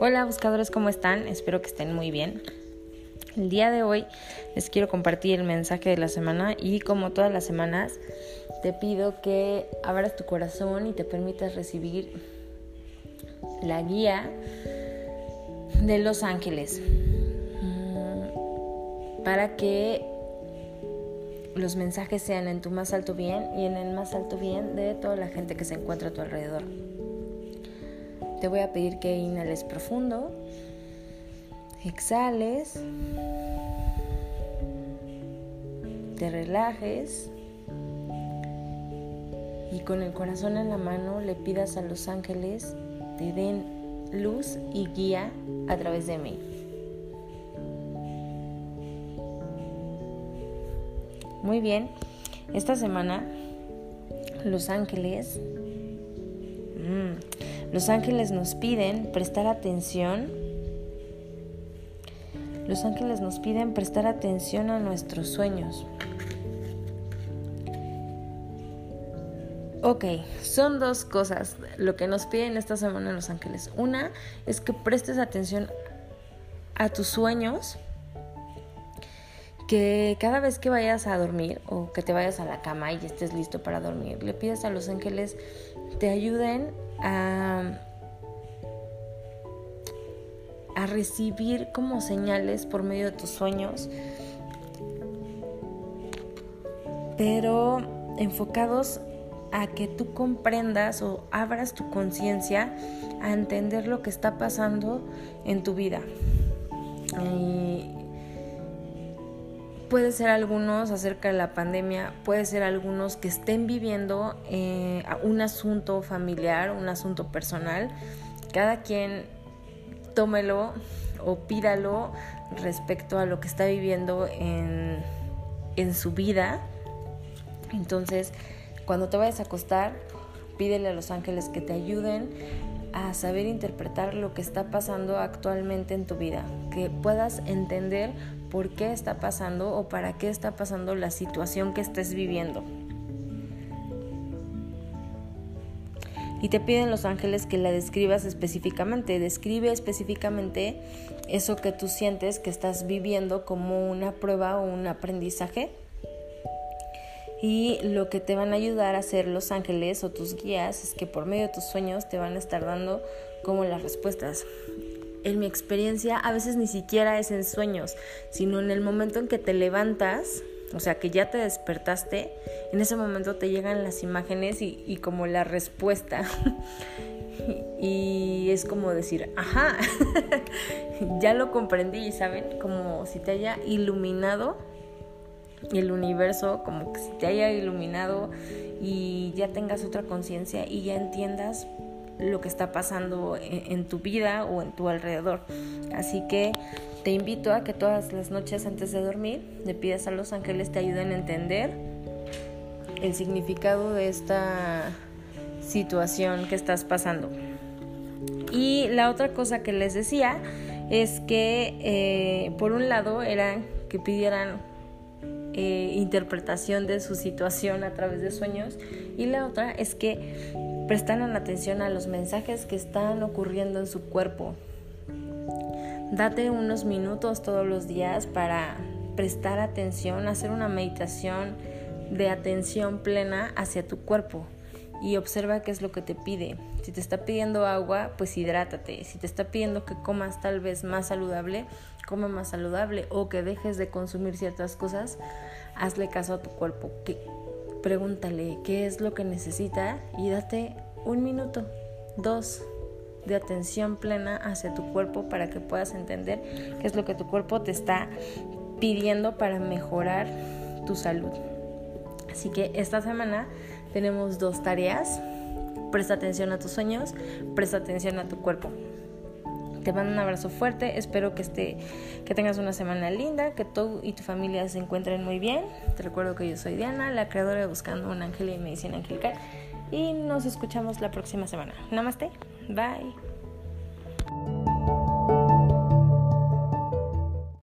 Hola buscadores, ¿cómo están? Espero que estén muy bien. El día de hoy les quiero compartir el mensaje de la semana y como todas las semanas te pido que abras tu corazón y te permitas recibir la guía de los ángeles mm, para que los mensajes sean en tu más alto bien y en el más alto bien de toda la gente que se encuentra a tu alrededor. Te voy a pedir que inhales profundo, exhales, te relajes y con el corazón en la mano le pidas a los ángeles te den luz y guía a través de mí. Muy bien, esta semana los ángeles mmm, los ángeles nos piden prestar atención. Los ángeles nos piden prestar atención a nuestros sueños. Ok, son dos cosas lo que nos piden esta semana los ángeles. Una es que prestes atención a tus sueños, que cada vez que vayas a dormir o que te vayas a la cama y estés listo para dormir, le pides a los ángeles te ayuden a, a recibir como señales por medio de tus sueños, pero enfocados a que tú comprendas o abras tu conciencia a entender lo que está pasando en tu vida. Puede ser algunos acerca de la pandemia, puede ser algunos que estén viviendo eh, un asunto familiar, un asunto personal. Cada quien tómelo o pídalo respecto a lo que está viviendo en, en su vida. Entonces, cuando te vayas a acostar, pídele a los ángeles que te ayuden a saber interpretar lo que está pasando actualmente en tu vida, que puedas entender por qué está pasando o para qué está pasando la situación que estés viviendo. Y te piden los ángeles que la describas específicamente. Describe específicamente eso que tú sientes que estás viviendo como una prueba o un aprendizaje. Y lo que te van a ayudar a hacer los ángeles o tus guías es que por medio de tus sueños te van a estar dando como las respuestas en mi experiencia a veces ni siquiera es en sueños, sino en el momento en que te levantas, o sea, que ya te despertaste, en ese momento te llegan las imágenes y, como la respuesta. y es como decir, ajá, ya lo comprendí, ¿saben? Como si te haya iluminado el universo, como que si te haya iluminado y ya tengas otra conciencia y ya entiendas lo que está pasando en, tu vida o en tu alrededor. Así que te invito a que todas las noches antes de dormir le pidas a los ángeles te ayuden a entender el significado de esta situación que estás pasando. Y la otra cosa que les decía es que eh, por un lado era que pidieran eh, interpretación de su situación a través de sueños y la otra es que Prestan atención a los mensajes que están ocurriendo en su cuerpo. Date unos minutos todos los días para prestar atención, hacer una meditación de atención plena hacia tu cuerpo y observa qué es lo que te pide. Si te está pidiendo agua, pues hidrátate. Si te está pidiendo que comas tal vez más saludable, come más saludable o que dejes de consumir ciertas cosas, hazle caso a tu cuerpo. Pregúntale qué es lo que necesita y date un minuto, dos de atención plena hacia tu cuerpo para que puedas entender qué es lo que tu cuerpo te está pidiendo para mejorar tu salud. Así que esta semana tenemos dos tareas. Presta atención a tus sueños, presta atención a tu cuerpo. Te mando un abrazo fuerte, espero que, esté, que tengas una semana linda, que tú y tu familia se encuentren muy bien. Te recuerdo que yo soy Diana, la creadora de Buscando un Ángel y Medicina Angelical, y nos escuchamos la próxima semana. Namaste, bye.